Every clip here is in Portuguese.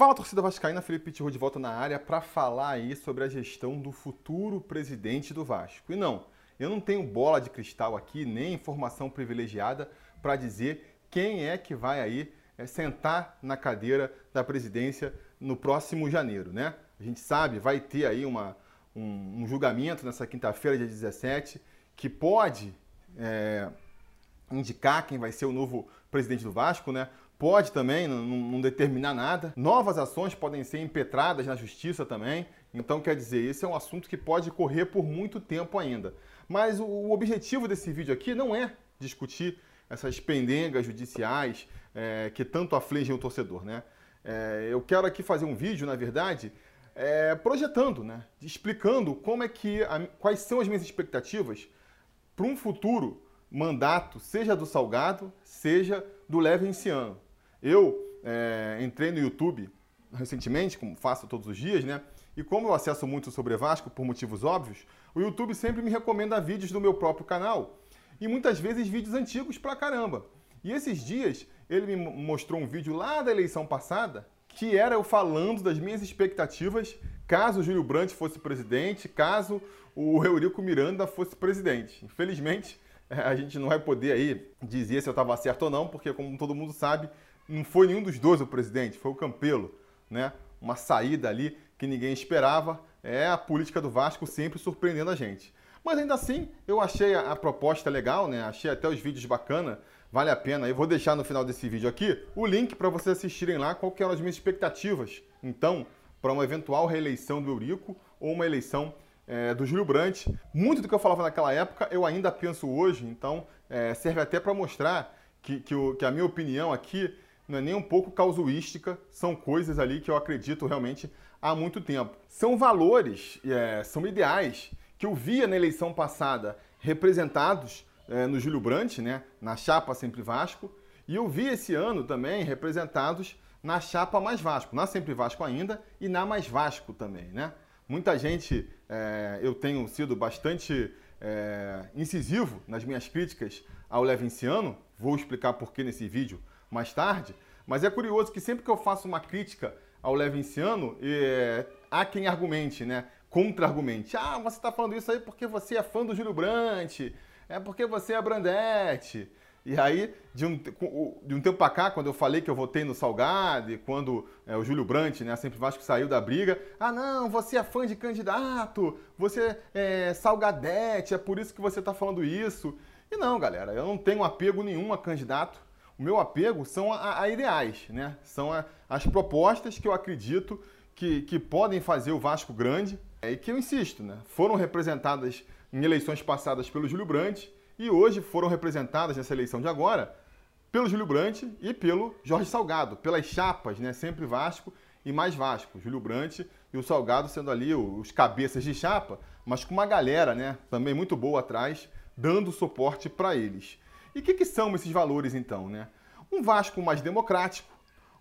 Fala torcida vascaína, Felipe Pitiro de volta na área para falar aí sobre a gestão do futuro presidente do Vasco. E não, eu não tenho bola de cristal aqui, nem informação privilegiada para dizer quem é que vai aí é, sentar na cadeira da presidência no próximo janeiro, né? A gente sabe, vai ter aí uma, um, um julgamento nessa quinta-feira, dia 17, que pode é, indicar quem vai ser o novo presidente do Vasco, né? Pode também não, não, determinar nada. Novas ações podem ser impetradas na justiça também. Então, quer dizer, esse é um assunto que pode correr por muito tempo ainda. Mas o, o objetivo desse vídeo aqui não é discutir essas pendengas judiciais é, que tanto afligem o torcedor, né? É, eu quero aqui fazer um vídeo, na verdade, é, projetando, né? Explicando como é que, a, quais são as minhas expectativas para um futuro mandato, seja do Salgado, seja do Levenciano. Eu é, entrei no YouTube recentemente, como faço todos os dias, né? E como eu acesso muito sobre Vasco por motivos óbvios, o YouTube sempre me recomenda vídeos do meu próprio canal e muitas vezes vídeos antigos pra caramba. E esses dias ele me mostrou um vídeo lá da eleição passada que era eu falando das minhas expectativas caso o Júlio Brandt fosse presidente, caso o Eurico Miranda fosse presidente. Infelizmente, a gente não vai poder aí dizer se eu estava certo ou não, porque como todo mundo sabe, não foi nenhum dos dois o presidente, foi o Campelo, né? Uma saída ali que ninguém esperava. É a política do Vasco sempre surpreendendo a gente. Mas ainda assim, eu achei a, proposta legal, né? Achei até os vídeos bacana, vale a pena. Eu vou deixar no final desse vídeo aqui o link para vocês assistirem lá qual que eram as minhas expectativas. Então, para uma eventual reeleição do Eurico ou uma eleição é, do Júlio Brandt. Muito do que eu falava naquela época eu ainda penso hoje, então é, serve até para mostrar que, que, o, que a minha opinião aqui não é nem um pouco causuística, são coisas ali que eu acredito realmente há muito tempo. São valores, é, são ideais que eu via na eleição passada representados é, no Júlio Brandt, né, na chapa Sempre Vasco, e eu vi esse ano também representados na chapa Mais Vasco, na Sempre Vasco ainda e na Mais Vasco também, né? Muita gente, é, eu tenho sido bastante é, incisivo nas minhas críticas ao Levinciano, vou explicar por que nesse vídeo mais tarde, mas é curioso que sempre que eu faço uma crítica ao Levinciano, é, há quem argumente, né? Contra-argumente. Ah, você está falando isso aí porque você é fã do Júlio Brandt, é porque você é Brandete. E aí, de um, de um tempo para cá, quando eu falei que eu votei no Salgado, e quando é, o Júlio Brandt, né, sempre Vasco saiu da briga, ah não, você é fã de candidato, você é Salgadete, é por isso que você está falando isso. E não, galera, eu não tenho apego nenhum a candidato. O meu apego são a, a ideais, né? São a, as propostas que eu acredito que, que podem fazer o Vasco grande é, e que eu insisto, né? Foram representadas em eleições passadas pelo Júlio Brandt e hoje foram representadas nessa eleição de agora pelo Júlio Brandt e pelo Jorge Salgado, pelas chapas, né? Sempre Vasco e mais Vasco. Júlio Brandt e o Salgado sendo ali os cabeças de chapa, mas com uma galera, né? Também muito boa atrás, dando suporte para eles. E o que, que são esses valores então, né? Um Vasco mais democrático,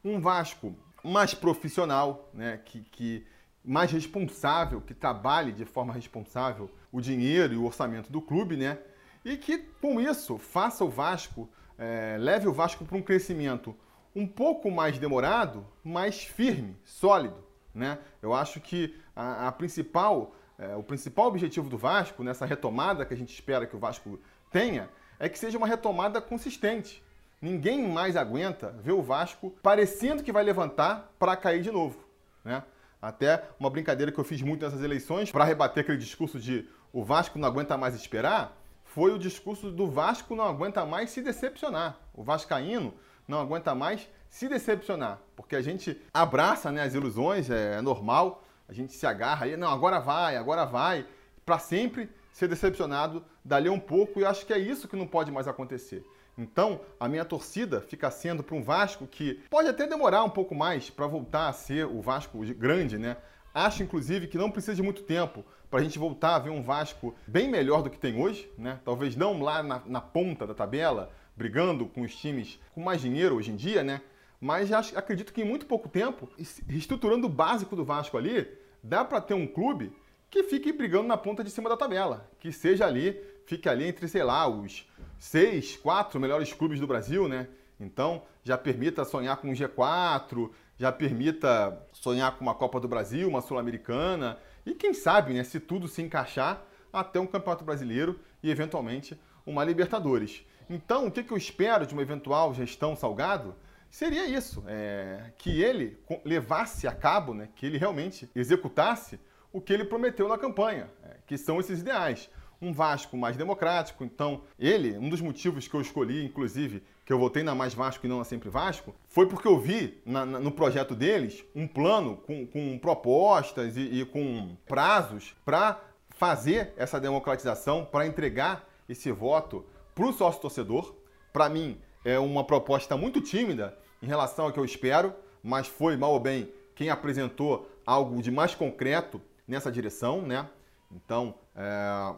um Vasco mais profissional, né? Que, que mais responsável, que trabalhe de forma responsável o dinheiro e o orçamento do clube, né? e que com isso faça o Vasco, é, leve o Vasco para um crescimento um pouco mais demorado, mais firme, sólido. Né? Eu acho que a, a principal, é, o principal objetivo do Vasco, nessa retomada que a gente espera que o Vasco tenha, é que seja uma retomada consistente. Ninguém mais aguenta ver o Vasco parecendo que vai levantar para cair de novo. Né? Até uma brincadeira que eu fiz muito nessas eleições para rebater aquele discurso de o Vasco não aguenta mais esperar foi o discurso do Vasco não aguenta mais se decepcionar. O Vascaíno não aguenta mais se decepcionar, porque a gente abraça né, as ilusões, é, é normal, a gente se agarra aí, não, agora vai, agora vai, para sempre ser decepcionado dali um pouco, e acho que é isso que não pode mais acontecer. Então, a minha torcida fica sendo para um Vasco que pode até demorar um pouco mais para voltar a ser o Vasco grande, né? Acho, inclusive, que não precisa de muito tempo para a gente voltar a ver um Vasco bem melhor do que tem hoje, né? Talvez não lá na, na ponta da tabela, brigando com os times com mais dinheiro hoje em dia, né? Mas acho, acredito que em muito pouco tempo, reestruturando o básico do Vasco ali, dá para ter um clube que fique brigando na ponta de cima da tabela, que seja ali, fique ali entre, sei lá, os seis, quatro melhores clubes do Brasil, né? Então, já permita sonhar com um G4, já permita sonhar com uma Copa do Brasil, uma Sul-Americana e quem sabe, né, se tudo se encaixar, até um Campeonato Brasileiro e eventualmente uma Libertadores. Então, o que eu espero de uma eventual gestão Salgado seria isso, é, que ele levasse a cabo, né, que ele realmente executasse o que ele prometeu na campanha, é, que são esses ideais. Um Vasco mais democrático, então ele, um dos motivos que eu escolhi, inclusive, que eu votei na Mais Vasco e não na Sempre Vasco, foi porque eu vi na, na, no projeto deles um plano com, com propostas e, e com prazos para fazer essa democratização, para entregar esse voto para o sócio torcedor. Para mim, é uma proposta muito tímida em relação ao que eu espero, mas foi mal ou bem quem apresentou algo de mais concreto nessa direção, né? Então, é,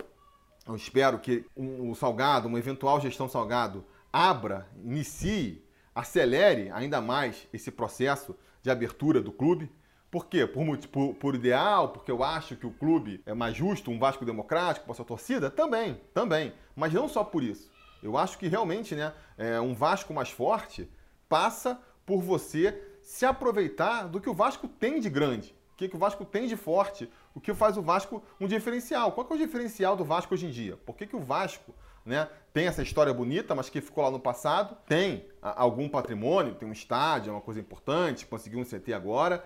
eu espero que o Salgado, uma eventual gestão Salgado, abra, inicie, acelere ainda mais esse processo de abertura do clube. Por quê? Por, por, por, ideal, porque eu acho que o clube é mais justo, um Vasco democrático para sua torcida? Também, também. Mas não só por isso. Eu acho que realmente né, é, um Vasco mais forte passa por você se aproveitar do que o Vasco tem de grande, o que o Vasco tem de forte, o que faz o Vasco um diferencial. Qual é o diferencial do Vasco hoje em dia? Por que, que o Vasco né, tem essa história bonita, mas que ficou lá no passado, tem algum patrimônio, tem um estádio, é uma coisa importante, conseguiu um CT agora,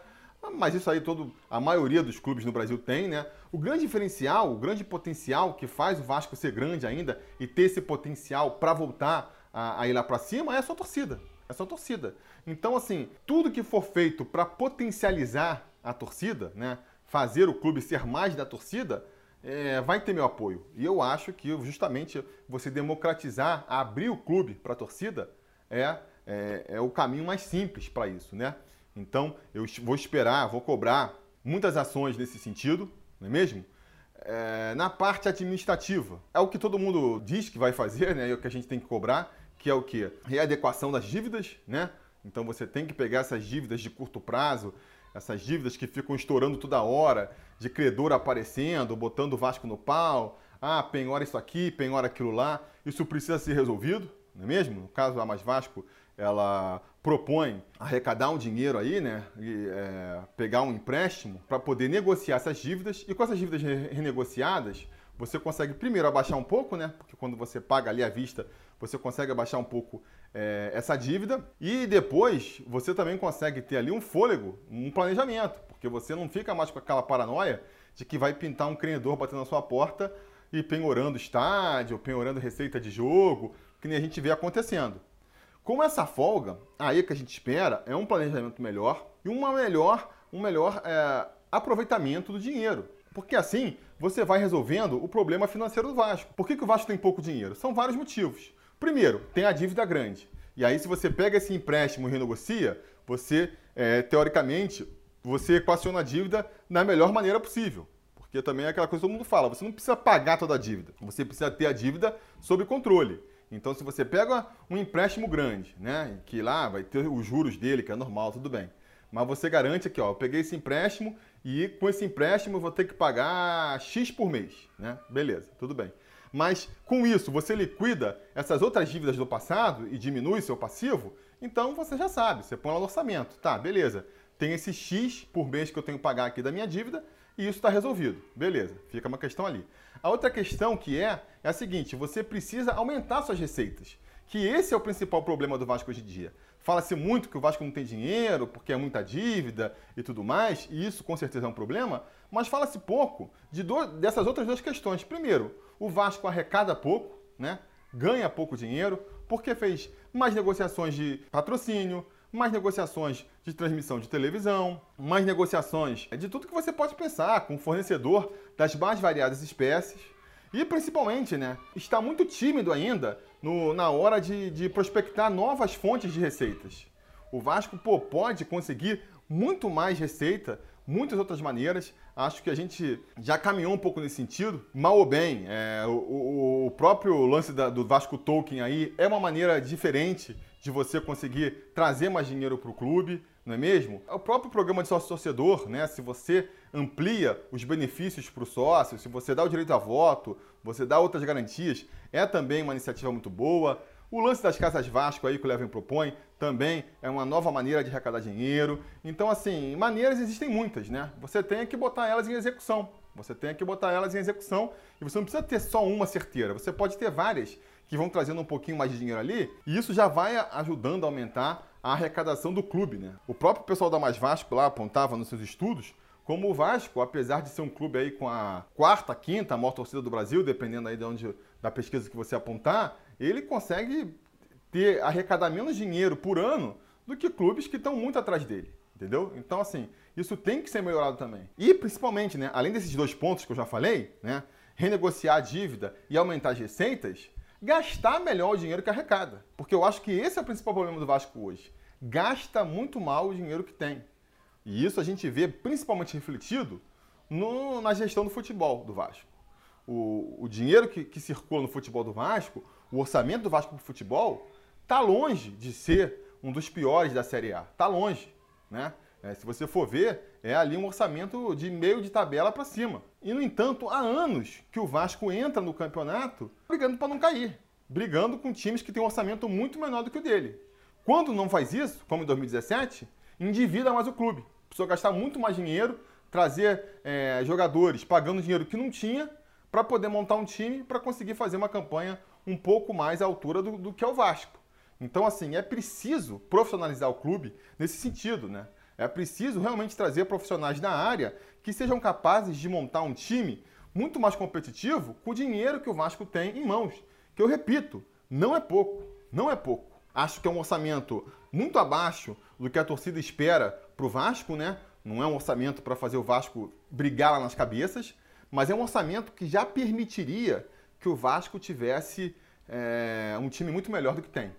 mas isso aí todo a maioria dos clubes no Brasil tem, né? O grande diferencial, o grande potencial que faz o Vasco ser grande ainda e ter esse potencial para voltar a, a, ir lá para cima é a sua torcida. É sua torcida. Então, assim, tudo que for feito para potencializar a torcida, né? Fazer o clube ser mais da torcida, é, vai ter meu apoio. E eu acho que justamente você democratizar, abrir o clube para a torcida é, é, é o caminho mais simples para isso, né? Então, eu vou esperar, vou cobrar muitas ações nesse sentido, não é mesmo? É, na parte administrativa, é o que todo mundo diz que vai fazer, né? É o que a gente tem que cobrar, que é o que? Readequação das dívidas, né? Então você tem que pegar essas dívidas de curto prazo, essas dívidas que ficam estourando toda hora, de credor aparecendo, botando o Vasco no pau, ah, penhora isso aqui, penhora aquilo lá, isso precisa ser resolvido, não é mesmo? No caso da Mais Vasco, ela propõe arrecadar um dinheiro aí, né? E, é, pegar um empréstimo para poder negociar essas dívidas. E com essas dívidas renegociadas, você consegue primeiro abaixar um pouco, né? Porque quando você paga ali à vista, você consegue abaixar um pouco é, essa dívida. E depois você também consegue ter ali um fôlego, um planejamento, porque você não fica mais com aquela paranoia de que vai pintar um credor batendo na sua porta e penhorando estádio, penhorando receita de jogo, que nem a gente vê acontecendo. Com essa folga, aí que a gente espera é um planejamento melhor e uma melhor, um melhor é, aproveitamento do dinheiro. Porque assim você vai resolvendo o problema financeiro do Vasco. Por que, que o Vasco tem pouco dinheiro? São vários motivos. Primeiro, tem a dívida grande. E aí, se você pega esse empréstimo e renegocia, você, é, teoricamente, você equaciona a dívida da melhor maneira possível. Porque também é aquela coisa que todo mundo fala, você não precisa pagar toda a dívida, você precisa ter a dívida sob controle. Então, se você pega um empréstimo grande, né, que lá vai ter os juros dele, que é normal, tudo bem. Mas você garante aqui, ó, eu peguei esse empréstimo e com esse empréstimo eu vou ter que pagar X por mês, né? Beleza, tudo bem. Mas com isso você liquida essas outras dívidas do passado e diminui seu passivo, então você já sabe, você põe lá no orçamento. Tá, beleza. Tem esse X por mês que eu tenho que pagar aqui da minha dívida, e isso está resolvido. Beleza, fica uma questão ali. A outra questão que é, é a seguinte, você precisa aumentar suas receitas. Que esse é o principal problema do Vasco hoje em dia. Fala-se muito que o Vasco não tem dinheiro, porque é muita dívida e tudo mais, e isso com certeza é um problema, mas fala-se pouco de do, dessas outras duas questões. Primeiro, o Vasco arrecada pouco, né? ganha pouco dinheiro, porque fez mais negociações de patrocínio, mais negociações de transmissão de televisão, mais negociações de tudo que você pode pensar com o fornecedor das mais variadas espécies. E principalmente, né, está muito tímido ainda no, na hora de, de prospectar novas fontes de receitas. O Vasco pô, pode conseguir muito mais receita, muitas outras maneiras. Acho que a gente já caminhou um pouco nesse sentido. Mal ou bem, é, o, o, próprio lance da, do Vasco Token aí é uma maneira diferente de você conseguir trazer mais dinheiro para o clube, não é mesmo? É o próprio programa de sócio-torcedor, né? Se você amplia os benefícios para o sócio, se você dá o direito a voto, você dá outras garantias, é também uma iniciativa muito boa. O lance das casas Vasco aí que o Levin propõe também é uma nova maneira de arrecadar dinheiro. Então, assim, maneiras existem muitas, né? Você tem que botar elas em execução. Você tem que botar elas em execução e você não precisa ter só uma certeira. Você pode ter várias que vão trazendo um pouquinho mais de dinheiro ali e isso já vai ajudando a aumentar a arrecadação do clube, né? O próprio pessoal da Mais Vasco lá apontava nos seus estudos como o Vasco, apesar de ser um clube aí com a quarta, quinta maior torcida do Brasil, dependendo aí de onde da pesquisa que você apontar, ele consegue ter arrecadar menos dinheiro por ano do que clubes que estão muito atrás dele. Entendeu? Então, assim, isso tem que ser melhorado também. E, principalmente, né, além desses dois pontos que eu já falei, né, renegociar a dívida e aumentar as receitas, gastar melhor o dinheiro que arrecada. Porque eu acho que esse é o principal problema do Vasco hoje. Gasta muito mal o dinheiro que tem. E isso a gente vê principalmente refletido no, na gestão do futebol do Vasco. O, o dinheiro que, que circula no futebol do Vasco, o orçamento do Vasco para o futebol, está longe de ser um dos piores da Série A. Está longe. Né? É, se você for ver, é ali um orçamento de meio de tabela para cima. E, no entanto, há anos que o Vasco entra no campeonato brigando para não cair, brigando com times que têm um orçamento muito menor do que o dele. Quando não faz isso, como em 2017, endivida mais o clube. Precisou gastar muito mais dinheiro, trazer é, jogadores pagando dinheiro que não tinha para poder montar um time para conseguir fazer uma campanha um pouco mais à altura do, do que é o Vasco. Então, assim, é preciso profissionalizar o clube nesse sentido, né? É preciso realmente trazer profissionais da área que sejam capazes de montar um time muito mais competitivo com o dinheiro que o Vasco tem em mãos. Que eu repito, não é pouco, não é pouco. Acho que é um orçamento muito abaixo do que a torcida espera para o Vasco, né? Não é um orçamento para fazer o Vasco brigar lá nas cabeças, mas é um orçamento que já permitiria que o Vasco tivesse é, um time muito melhor do que tem.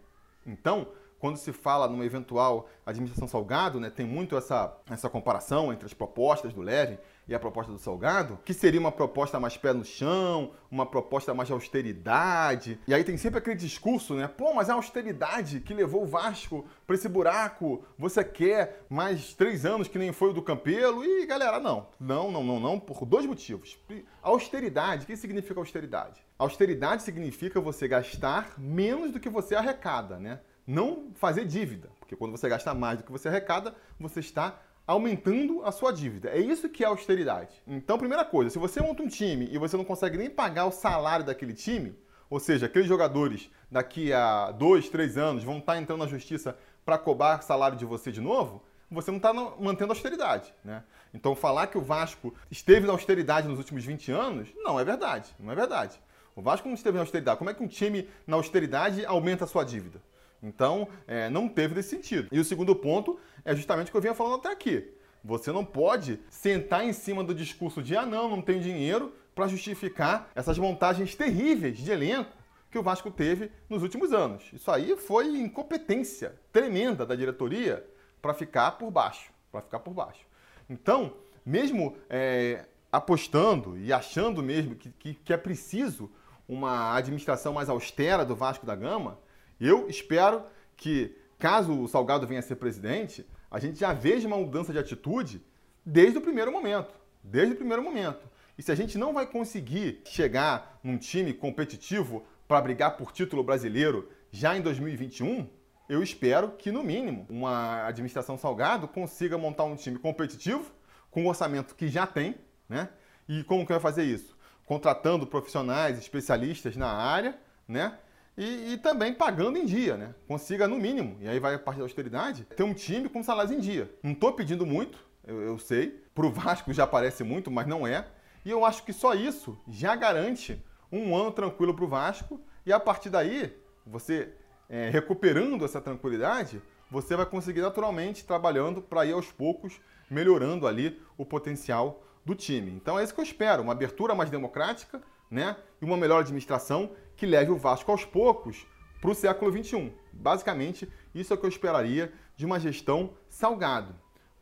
Então, quando se fala numa eventual administração Salgado, né, tem muito essa, essa comparação entre as propostas do Levin e a proposta do Salgado, que seria uma proposta mais pé no chão, uma proposta mais de austeridade. E aí tem sempre aquele discurso, né? Pô, mas é a austeridade que levou o Vasco para esse buraco. Você quer mais três anos que nem foi o do Campelo? E galera, não. Não, não, não, não, por dois motivos. Austeridade, o que significa austeridade? Austeridade significa você gastar menos do que você arrecada, né? Não fazer dívida, porque quando você gasta mais do que você arrecada, você está aumentando a sua dívida. É isso que é austeridade. Então, primeira coisa, se você monta um time e você não consegue nem pagar o salário daquele time, ou seja, aqueles jogadores daqui a dois, três anos vão estar entrando na justiça para cobrar salário de você de novo, você não está mantendo a austeridade. Né? Então, falar que o Vasco esteve na austeridade nos últimos 20 anos, não é verdade. Não é verdade. O Vasco não esteve na austeridade. Como é que um time na austeridade aumenta a sua dívida? Então, é, não teve nesse sentido. E o segundo ponto é justamente o que eu vinha falando até aqui. Você não pode sentar em cima do discurso de ah, não, não tenho dinheiro para justificar essas montagens terríveis de elenco que o Vasco teve nos últimos anos. Isso aí foi incompetência tremenda da diretoria para ficar por baixo, para ficar por baixo. Então, mesmo é, apostando e achando mesmo que, que, que é preciso uma administração mais austera do Vasco da Gama, eu espero que, caso o Salgado venha a ser presidente, a gente já veja uma mudança de atitude desde o primeiro momento. Desde o primeiro momento. E se a gente não vai conseguir chegar num time competitivo para brigar por título brasileiro já em 2021, eu espero que, no mínimo, uma administração Salgado consiga montar um time competitivo, com o orçamento que já tem, né? E como que vai fazer isso? Contratando profissionais, especialistas na área, né? E, e, também pagando em dia, né? Consiga no mínimo, e aí vai a parte da austeridade, ter um time com salários em dia. Não estou pedindo muito, eu, eu sei. Para o Vasco já parece muito, mas não é. E eu acho que só isso já garante um ano tranquilo para o Vasco. E a partir daí, você é, recuperando essa tranquilidade, você vai conseguir naturalmente trabalhando para ir aos poucos melhorando ali o potencial do time. Então é isso que eu espero, uma abertura mais democrática, né? E uma melhor administração que leve o Vasco aos poucos para o século XXI. Basicamente, isso é o que eu esperaria de uma gestão salgado.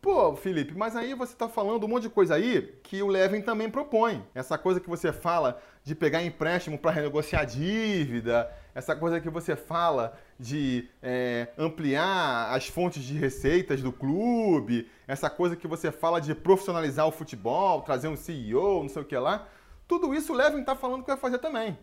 Pô, Felipe, mas aí você está falando um monte de coisa aí que o Levin também propõe. Essa coisa que você fala de pegar empréstimo para renegociar dívida, essa coisa que você fala de é, ampliar as fontes de receitas do clube, essa coisa que você fala de profissionalizar o futebol, trazer um CEO, não sei o que lá. Tudo isso o Levin está falando que vai fazer também.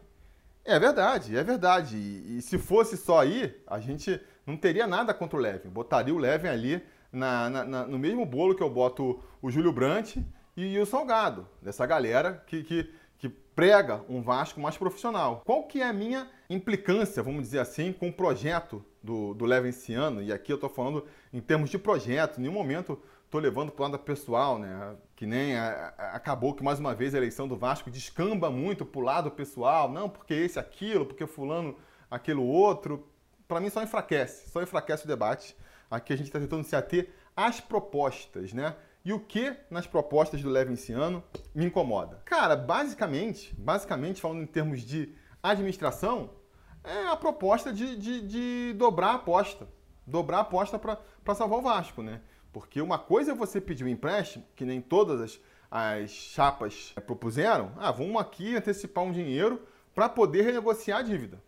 É verdade, é verdade. E, e, se fosse só aí, a gente não teria nada contra o Levin. Botaria o Levin ali na, na, na, no mesmo bolo que eu boto o Júlio Brandt e, e o Salgado, dessa galera que, que, que prega um Vasco mais profissional. Qual que é a minha implicância, vamos dizer assim, com o projeto do, do Levin esse ano? E aqui eu estou falando em termos de projeto, em nenhum momento estou levando para o lado pessoal, né? Que nem a, a, acabou que mais uma vez a eleição do Vasco descamba muito para o lado pessoal, não porque esse aquilo, porque fulano aquilo outro. Para mim só enfraquece, só enfraquece o debate. Aqui a gente está tentando se ater às propostas, né? E o que nas propostas do Leve esse ano me incomoda? Cara, basicamente, basicamente falando em termos de administração, é a proposta de, de, de dobrar a aposta. Dobrar a aposta para salvar o Vasco, né? Porque uma coisa é você pedir um empréstimo, que nem todas as, as chapas propuseram. Ah, vamos aqui antecipar um dinheiro para poder renegociar a dívida.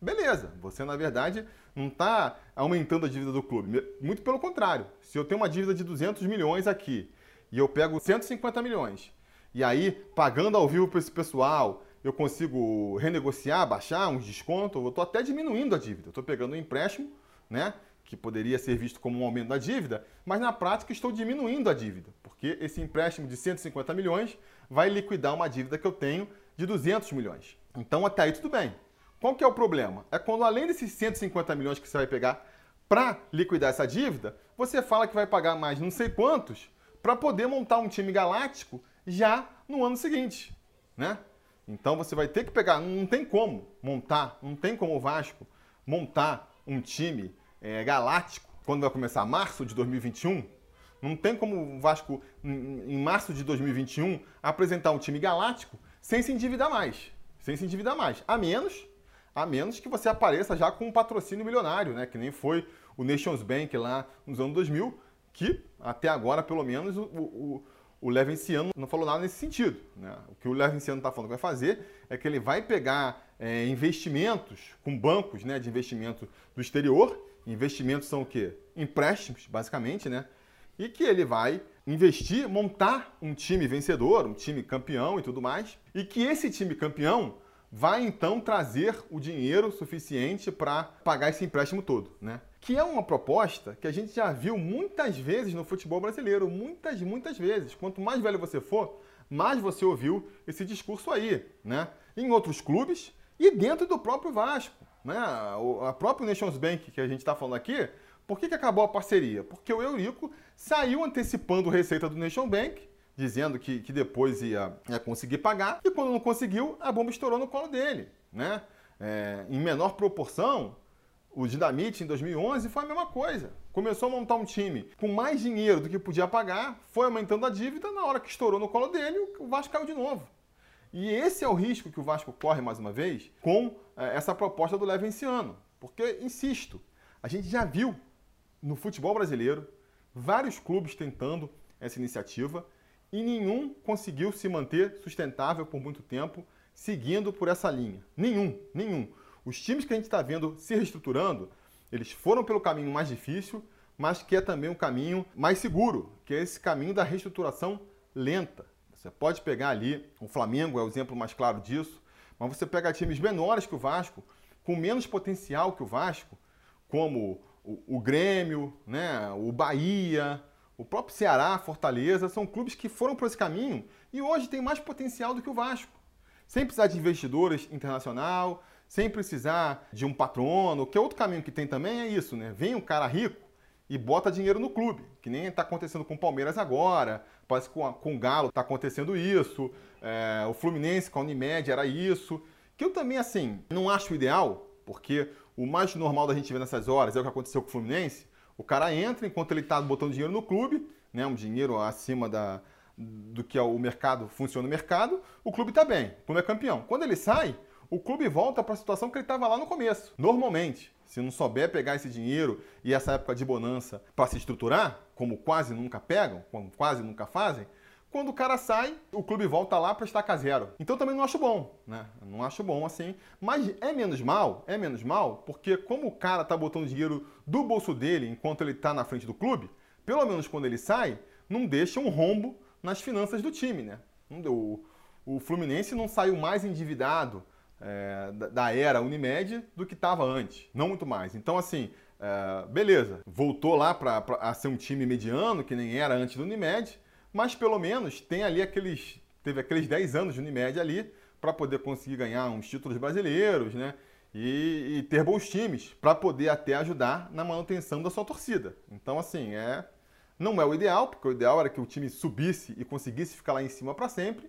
Beleza, você na verdade não está aumentando a dívida do clube. Muito pelo contrário. Se eu tenho uma dívida de 200 milhões aqui e eu pego 150 milhões, e aí pagando ao vivo para esse pessoal, eu consigo renegociar, baixar uns descontos, eu estou até diminuindo a dívida. Estou pegando um empréstimo, né? Que poderia ser visto como um aumento da dívida, mas na prática estou diminuindo a dívida, porque esse empréstimo de 150 milhões vai liquidar uma dívida que eu tenho de 200 milhões. Então até aí tudo bem. Qual que é o problema? É quando além desses 150 milhões que você vai pegar para liquidar essa dívida, você fala que vai pagar mais não sei quantos para poder montar um time galáctico já no ano seguinte, né? Então você vai ter que pegar, não tem como montar, não tem como o Vasco montar um time é, galáctico, quando vai começar março de 2021, não tem como o Vasco, em março de 2021, apresentar um time galáctico sem se endividar mais. Sem se endividar mais. A menos, a menos que você apareça já com um patrocínio milionário, né? Que nem foi o Nations Bank lá nos anos 2000, que até agora, pelo menos, o, o, o Levenciano não falou nada nesse sentido. Né? O que o Levenciano está falando que vai fazer é que ele vai pegar é, investimentos com bancos né, de investimento do exterior Investimentos são o quê? Empréstimos, basicamente, né? E que ele vai investir, montar um time vencedor, um time campeão e tudo mais. E que esse time campeão vai então trazer o dinheiro suficiente para pagar esse empréstimo todo, né? Que é uma proposta que a gente já viu muitas vezes no futebol brasileiro, muitas, muitas vezes. Quanto mais velho você for, mais você ouviu esse discurso aí, né? Em outros clubes e dentro do próprio Vasco né, a própria Nations Bank que a gente está falando aqui, por que, que acabou a parceria? Porque o Eurico saiu antecipando receita do Nation Bank, dizendo que, que depois ia, ia conseguir pagar, e quando não conseguiu, a bomba estourou no colo dele. Né? É, em menor proporção, o Dinamite em 2011 foi a mesma coisa. Começou a montar um time com mais dinheiro do que podia pagar, foi aumentando a dívida, na hora que estourou no colo dele, o Vasco caiu de novo. E esse é o risco que o Vasco corre mais uma vez com é, essa proposta do Levenciano. Porque, insisto, a gente já viu no futebol brasileiro vários clubes tentando essa iniciativa e nenhum conseguiu se manter sustentável por muito tempo seguindo por essa linha. Nenhum, nenhum. Os times que a gente está vendo se reestruturando, eles foram pelo caminho mais difícil, mas que é também um caminho mais seguro, que é esse caminho da reestruturação lenta. Você pode pegar ali, o Flamengo é o exemplo mais claro disso, mas você pega times menores que o Vasco, com menos potencial que o Vasco, como o, o Grêmio, né, o Bahia, o próprio Ceará, Fortaleza, são clubes que foram por esse caminho e hoje têm mais potencial do que o Vasco. Sem precisar de investidores internacional, sem precisar de um patrono, que é outro caminho que tem também é isso, né? Vem um cara rico, e bota dinheiro no clube, que nem está acontecendo com o Palmeiras agora, parece que com, com o Galo está acontecendo isso, é, o Fluminense com a Unimed era isso, que eu também, assim, não acho ideal, porque o mais normal da gente ver nessas horas é o que aconteceu com o Fluminense, o cara entra enquanto ele está botando dinheiro no clube, né, um dinheiro acima da, do que é o mercado, funciona o mercado, o clube está bem, o clube é campeão. Quando ele sai, o clube volta para a situação que ele estava lá no começo, normalmente se não souber pegar esse dinheiro e essa época de bonança para se estruturar, como quase nunca pegam, como quase nunca fazem, quando o cara sai, o clube volta lá para estacar zero. Então também não acho bom, né? Não acho bom assim. Mas é menos mal, é menos mal, porque como o cara tá botando dinheiro do bolso dele enquanto ele tá na frente do clube, pelo menos quando ele sai, não deixa um rombo nas finanças do time, né? O, o Fluminense não saiu mais endividado é, da, era Unimed do que estava antes, não muito mais. Então, assim, é, beleza, voltou lá para ser um time mediano, que nem era antes do Unimed, mas pelo menos tem ali aqueles. Teve aqueles 10 anos de Unimed ali para poder conseguir ganhar uns títulos brasileiros, né? E, e ter bons times para poder até ajudar na manutenção da sua torcida. Então, assim, é não é o ideal, porque o ideal era que o time subisse e conseguisse ficar lá em cima para sempre,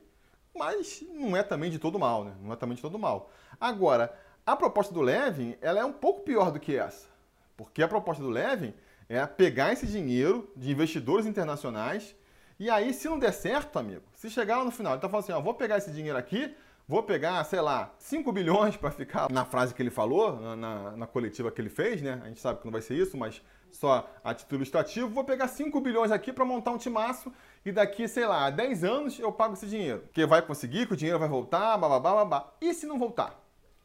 mas não é também de todo mal, né? Não é também de todo mal. Agora, a proposta do Levin, ela é um pouco pior do que essa. Porque a proposta do Levin é pegar esse dinheiro de investidores internacionais e aí, se não der certo, amigo, se chegar lá no final, ele tá falando assim, ó, vou pegar esse dinheiro aqui, vou pegar, sei lá, 5 bilhões para ficar na frase que ele falou, na, na, na, coletiva que ele fez, né? A gente sabe que não vai ser isso, mas só a título ilustrativo, vou pegar 5 bilhões aqui para montar um timaço e daqui, sei lá, 10 anos eu pago esse dinheiro. Que vai conseguir, que o dinheiro vai voltar, bababá, babá. E se não voltar?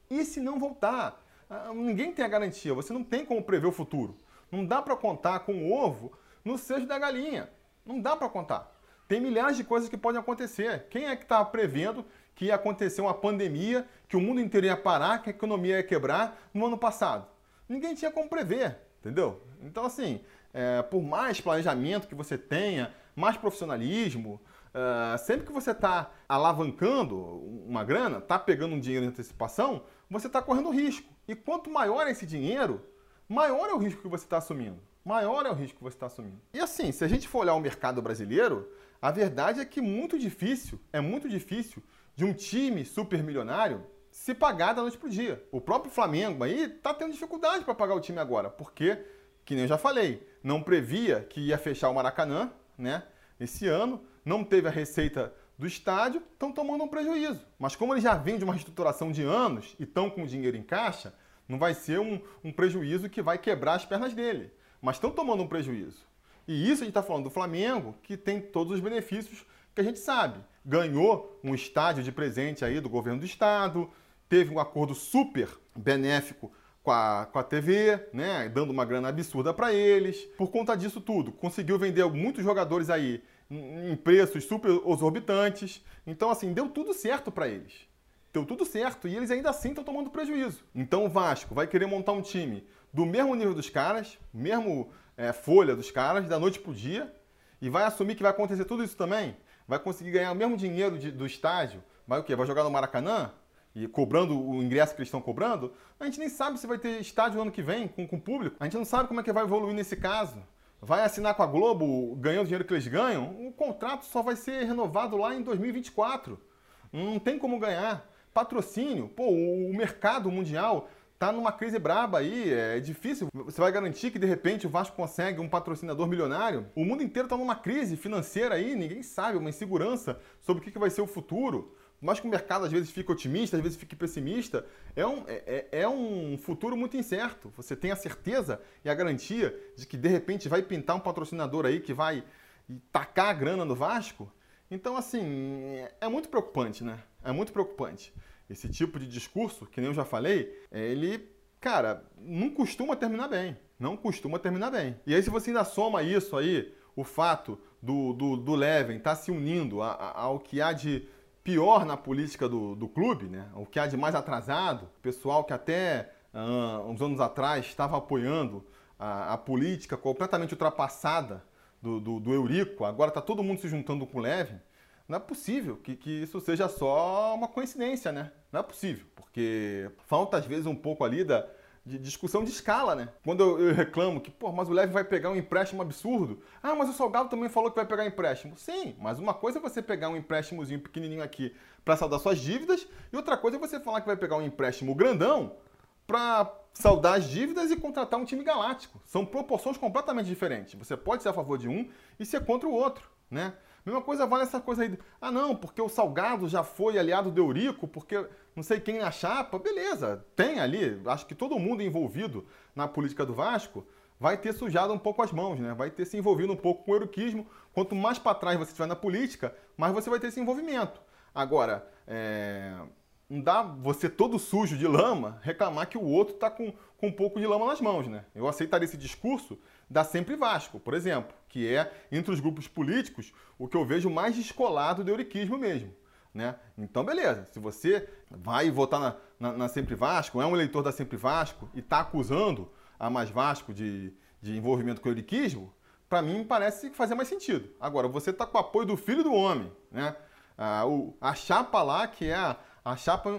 E se não voltar? Ah, ninguém tem a garantia, você não tem como prever o futuro. Não dá para contar com o ovo no seio da galinha. Não dá para contar. Tem milhares de coisas que podem acontecer. Quem é que está prevendo que ia acontecer uma pandemia, que o mundo inteiro ia parar, que a economia ia quebrar no ano passado? Ninguém tinha como prever, entendeu? Então, assim, é, por mais planejamento que você tenha, mais profissionalismo, é, sempre que você está alavancando uma grana, está pegando um dinheiro em antecipação, você está correndo risco. E quanto maior é esse dinheiro, maior é o risco que você está assumindo. Maior é o risco que você está assumindo. E assim, se a gente for olhar o mercado brasileiro, a verdade é que muito difícil, é muito difícil de um time supermilionário se pagar da noite para o dia. O próprio Flamengo aí está tendo dificuldade para pagar o time agora, porque, que nem eu já falei, não previa que ia fechar o Maracanã, né? Esse ano, não teve a receita do estádio, estão tomando um prejuízo. Mas como eles já vêm de uma reestruturação de anos e estão com dinheiro em caixa, não vai ser um, um prejuízo que vai quebrar as pernas dele. Mas estão tomando um prejuízo. E isso a gente está falando do Flamengo, que tem todos os benefícios que a gente sabe. Ganhou um estádio de presente aí do governo do estado, teve um acordo super benéfico com a, com a TV, né, dando uma grana absurda para eles. Por conta disso tudo, conseguiu vender muitos jogadores aí em preços super exorbitantes. Então, assim, deu tudo certo para eles. Deu tudo certo e eles ainda assim estão tomando prejuízo. Então o Vasco vai querer montar um time do mesmo nível dos caras, mesmo é, folha dos caras, da noite pro dia, e vai assumir que vai acontecer tudo isso também? Vai conseguir ganhar o mesmo dinheiro de, do estádio? Vai o quê? Vai jogar no Maracanã? E cobrando o ingresso que eles estão cobrando? A gente nem sabe se vai ter estádio no ano que vem com, com público. A gente não sabe como é que vai evoluir nesse caso. Vai assinar com a Globo ganhando o dinheiro que eles ganham? O contrato só vai ser renovado lá em 2024. Não tem como ganhar. Patrocínio, pô, o mercado mundial tá numa crise braba aí, é difícil. Você vai garantir que de repente o Vasco consegue um patrocinador milionário? O mundo inteiro tá numa crise financeira aí, ninguém sabe, uma insegurança sobre o que vai ser o futuro. Mas que o mercado às vezes fica otimista, às vezes fica pessimista, é um, é, é, é um futuro muito incerto. Você tem a certeza e a garantia de que de repente vai pintar um patrocinador aí que vai tacar a grana no Vasco? Então, assim, é muito preocupante, né? É muito preocupante. Esse tipo de discurso, que nem eu já falei, ele, cara, não costuma terminar bem. Não costuma terminar bem. E aí, se você ainda soma isso aí, o fato do, do, do Leven estar tá se unindo a, a, ao que há de pior na política do, do clube, né? o que há de mais atrasado, pessoal que até uh, uns anos atrás estava apoiando a, a política completamente ultrapassada do, do, do Eurico, agora está todo mundo se juntando com o Levin. Não é possível que, que isso seja só uma coincidência, né? Não é possível, porque falta às vezes um pouco ali da, de discussão de escala, né? Quando eu, eu, reclamo que, pô, mas o Leve vai pegar um empréstimo absurdo. Ah, mas o Salgado também falou que vai pegar empréstimo. Sim, mas uma coisa é você pegar um empréstimozinho pequenininho aqui para saldar suas dívidas e outra coisa é você falar que vai pegar um empréstimo grandão para saldar as dívidas e contratar um time galáctico. São proporções completamente diferentes. Você pode ser a favor de um e ser contra o outro, né? Mesma coisa vale essa coisa aí. Ah, não, porque o Salgado já foi aliado do Eurico, porque não sei quem na chapa. Beleza, tem ali. Acho que todo mundo envolvido na política do Vasco vai ter sujado um pouco as mãos, né? Vai ter se envolvido um pouco com o euriquismo. Quanto mais para trás você estiver na política, mais você vai ter esse envolvimento. Agora, é... não dá você todo sujo de lama reclamar que o outro está com, com um pouco de lama nas mãos, né? Eu aceitaria esse discurso da Sempre Vasco, por exemplo, que é, entre os grupos políticos, o que eu vejo mais descolado do euriquismo mesmo. Né? Então, beleza. Se você vai votar na, na, na Sempre Vasco, é um eleitor da Sempre Vasco e está acusando a Mais Vasco de, de envolvimento com o euriquismo, para mim parece fazer mais sentido. Agora, você está com o apoio do filho do homem, né? A, o, a chapa lá, que é a, a chapa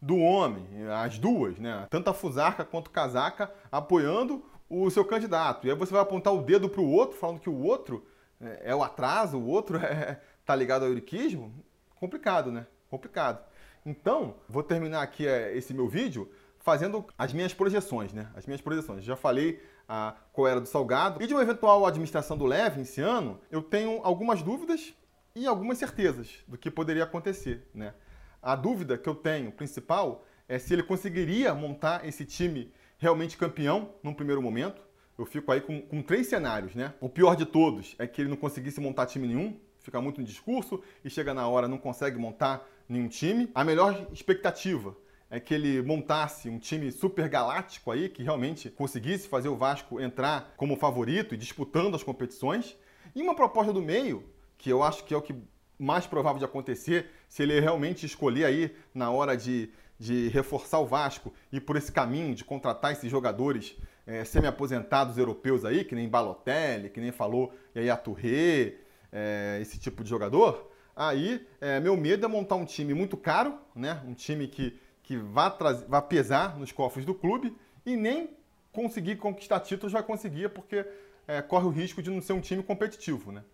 do homem, as duas, né? Tanto a Fusarca quanto a Casaca apoiando o seu candidato. E aí você vai apontar o dedo para o outro, falando que o outro é, é o atraso, o outro é, tá ligado ao euriquismo. Complicado, né? Complicado. Então, vou terminar aqui é, esse meu vídeo fazendo as minhas projeções, né? As minhas projeções. Já falei a, qual era do Salgado. E de uma eventual administração do Leve esse ano, eu tenho algumas dúvidas e algumas certezas do que poderia acontecer, né? A dúvida que eu tenho principal é se ele conseguiria montar esse time realmente campeão num primeiro momento. Eu fico aí com, com três cenários, né? O pior de todos é que ele não conseguisse montar time nenhum, fica muito no discurso e chega na hora não consegue montar nenhum time. A melhor expectativa é que ele montasse um time super galáctico aí, que realmente conseguisse fazer o Vasco entrar como favorito e disputando as competições. E uma proposta do meio, que eu acho que é o que mais provável de acontecer, se ele realmente escolher aí na hora de, de reforçar o Vasco e por esse caminho de contratar esses jogadores é, semi-aposentados europeus aí, que nem Balotelli, que nem falou Yaya Touré, é, esse tipo de jogador, aí é, meu medo é montar um time muito caro, né? um time que que vá, trazer, vá pesar nos cofres do clube e nem conseguir conquistar títulos vai conseguir, porque é, corre o risco de não ser um time competitivo. Né?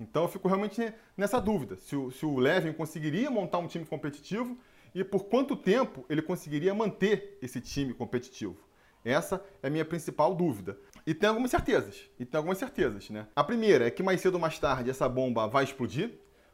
Então eu fico realmente nessa dúvida, se o, se o Levin conseguiria montar um time competitivo e por quanto tempo ele conseguiria manter esse time competitivo. Essa é a minha principal dúvida. E tem algumas certezas. E tem algumas certezas, né? A primeira é que mais cedo ou mais tarde essa bomba vai explodir,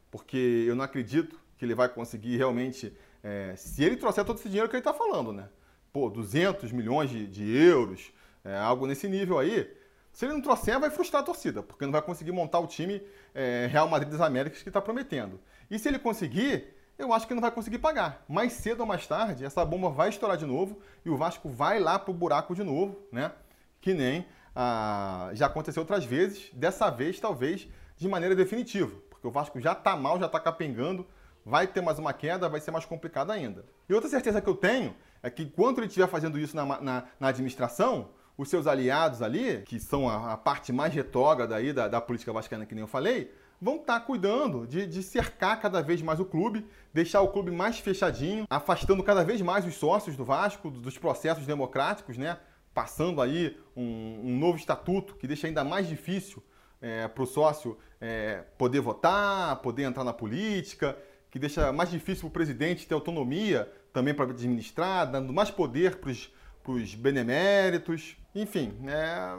porque eu não acredito que ele vai conseguir realmente é, se ele trouxer todo esse dinheiro que ele está falando, né? Pô, 200 milhões de, de euros, é, algo nesse nível aí. Se ele não trouxer, vai frustrar a torcida, porque não vai conseguir montar o time é, Real Madrid das Américas que está prometendo. E se ele conseguir, eu acho que não vai conseguir pagar. Mais cedo ou mais tarde, essa bomba vai estourar de novo e o Vasco vai lá pro buraco de novo, né? Que nem ah, já aconteceu outras vezes, dessa vez talvez de maneira definitiva, porque o Vasco já está mal, já está capengando, vai ter mais uma queda, vai ser mais complicado ainda. E outra certeza que eu tenho é que enquanto ele estiver fazendo isso na, na, na administração, os seus aliados ali, que são a, a parte mais retrógrada aí da, da, política vascaína, que nem eu falei, vão estar tá cuidando de, de, cercar cada vez mais o clube, deixar o clube mais fechadinho, afastando cada vez mais os sócios do Vasco dos processos democráticos, né? Passando aí um, um novo estatuto que deixa ainda mais difícil é, para o sócio é, poder votar, poder entrar na política que deixa mais difícil para o presidente ter autonomia também para administrar, dando mais poder para os beneméritos. Enfim, é,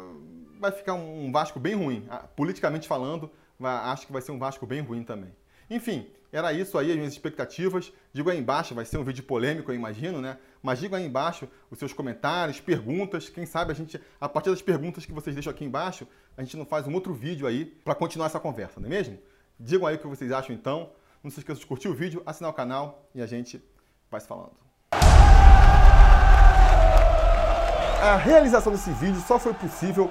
vai ficar um Vasco bem ruim. Ah, politicamente falando, acho que vai ser um Vasco bem ruim também. Enfim, era isso aí, as minhas expectativas. Digo aí embaixo, vai ser um vídeo polêmico, eu imagino, né? Mas diga aí embaixo os seus comentários, perguntas. Quem sabe a gente, a partir das perguntas que vocês deixam aqui embaixo, a gente não faz um outro vídeo aí para continuar essa conversa, não é mesmo? Digam aí o que vocês acham então. Não se esqueça de curtir o vídeo, assinar o canal e a gente vai se falando. A realização desse vídeo só foi possível